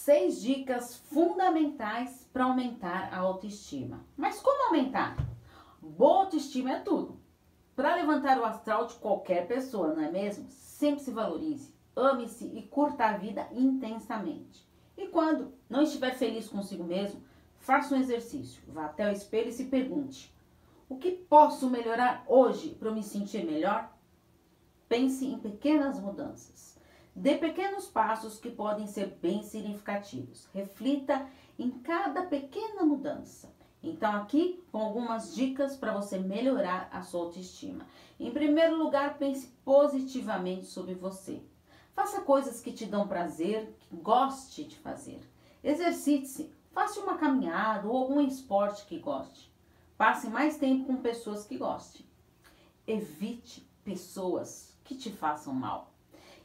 seis dicas fundamentais para aumentar a autoestima. Mas como aumentar? Boa autoestima é tudo. Para levantar o astral de qualquer pessoa, não é mesmo? Sempre se valorize, ame-se e curta a vida intensamente. E quando não estiver feliz consigo mesmo, faça um exercício. Vá até o espelho e se pergunte: o que posso melhorar hoje para me sentir melhor? Pense em pequenas mudanças. Dê pequenos passos que podem ser bem significativos. Reflita em cada pequena mudança. Então, aqui com algumas dicas para você melhorar a sua autoestima. Em primeiro lugar, pense positivamente sobre você. Faça coisas que te dão prazer, que goste de fazer. Exercite-se, faça uma caminhada ou algum esporte que goste. Passe mais tempo com pessoas que goste. Evite pessoas que te façam mal.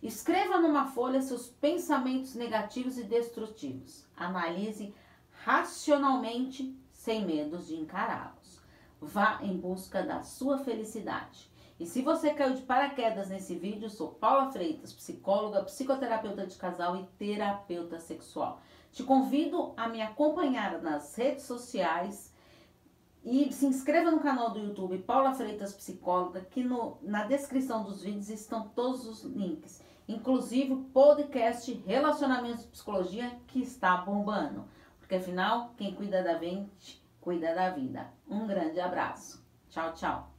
Escreva numa folha seus pensamentos negativos e destrutivos. Analise racionalmente, sem medos de encará-los. Vá em busca da sua felicidade. E se você caiu de paraquedas nesse vídeo, sou Paula Freitas, psicóloga, psicoterapeuta de casal e terapeuta sexual. Te convido a me acompanhar nas redes sociais e se inscreva no canal do YouTube Paula Freitas Psicóloga, que no, na descrição dos vídeos estão todos os links inclusive o podcast Relacionamentos e Psicologia que está bombando. Porque afinal, quem cuida da mente, cuida da vida. Um grande abraço. Tchau, tchau.